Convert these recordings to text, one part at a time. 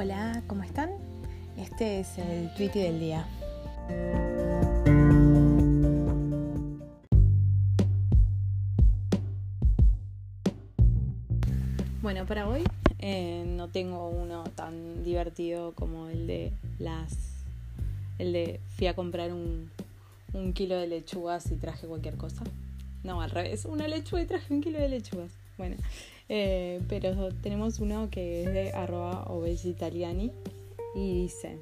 Hola, ¿cómo están? Este es el tweet del día. Bueno, para hoy eh, no tengo uno tan divertido como el de las. El de fui a comprar un, un kilo de lechugas y traje cualquier cosa. No, al revés, una lechuga y traje un kilo de lechugas. Bueno, eh, pero tenemos uno que es de arroba obesitaliani y dice,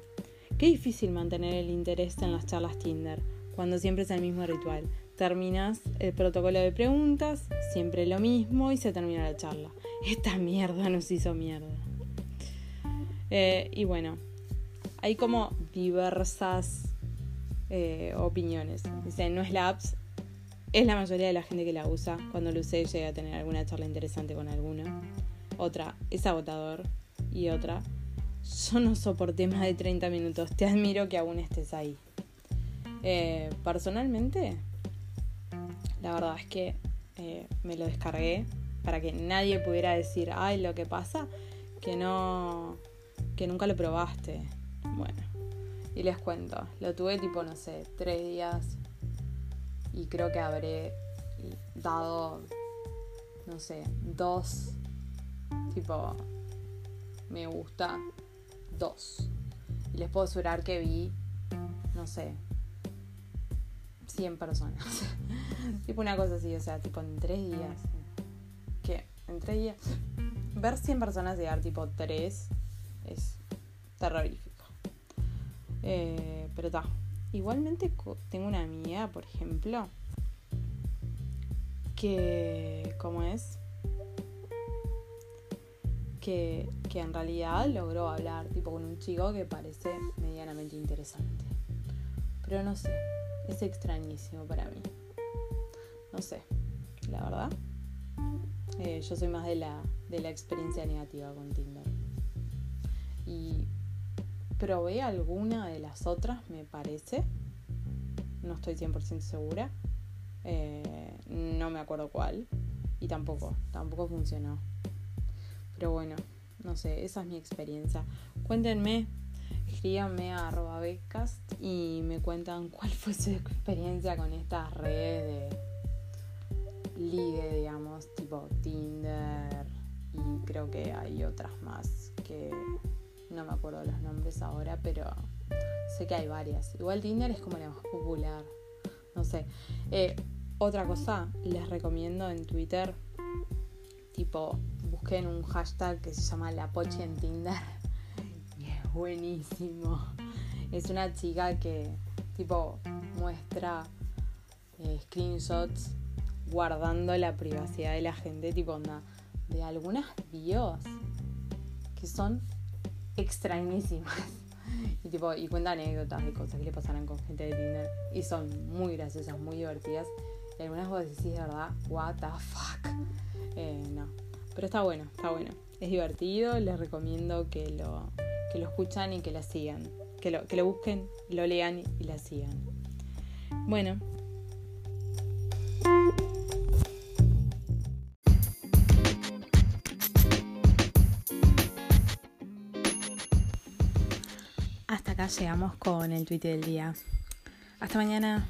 qué difícil mantener el interés en las charlas Tinder cuando siempre es el mismo ritual. Terminas el protocolo de preguntas, siempre lo mismo y se termina la charla. Esta mierda nos hizo mierda. Eh, y bueno, hay como diversas eh, opiniones. Dice, no es la apps, es la mayoría de la gente que la usa. Cuando lo usé llega a tener alguna charla interesante con alguno. Otra, es agotador. Y otra, yo no soporté más de 30 minutos. Te admiro que aún estés ahí. Eh, personalmente, la verdad es que eh, me lo descargué para que nadie pudiera decir, ay, lo que pasa, que no, que nunca lo probaste. Bueno, y les cuento, lo tuve tipo, no sé, tres días, y creo que habré dado, no sé, dos, tipo, me gusta, dos. Y les puedo asegurar que vi, no sé, 100 personas. tipo una cosa así, o sea, tipo en tres días. ¿Qué? En tres días. Ver 100 personas dar tipo tres es terrorífico. Eh, pero está. Igualmente tengo una amiga, por ejemplo, que, ¿cómo es? Que, que en realidad logró hablar tipo con un chico que parece medianamente interesante. Pero no sé, es extrañísimo para mí. No sé, la verdad. Eh, yo soy más de la, de la experiencia negativa con Tinder. Y probé alguna de las otras, me parece. No estoy 100% segura. Eh, no me acuerdo cuál. Y tampoco, tampoco funcionó. Pero bueno, no sé, esa es mi experiencia. Cuéntenme, escríbanme a becast y me cuentan cuál fue su experiencia con estas redes de ligue, digamos, tipo Tinder. Y creo que hay otras más que no me acuerdo los nombres ahora, pero sé que hay varias. Igual Tinder es como la más popular. No sé. Eh, otra cosa, les recomiendo en Twitter, tipo, busquen un hashtag que se llama La Poche en Tinder. Y es buenísimo. Es una chica que, tipo, muestra eh, screenshots guardando la privacidad de la gente, tipo, onda, de algunas bios que son extrañísimas. Y, tipo, y cuenta anécdotas de cosas que le pasaron con gente de Tinder. Y son muy graciosas, muy divertidas. Y algunas vos decís de verdad, what the fuck. Eh, no. Pero está bueno, está bueno. Es divertido, les recomiendo que lo, que lo escuchan y que la sigan. Que lo, que lo busquen, lo lean y la sigan. Bueno, Hasta acá llegamos con el tweet del día. Hasta mañana.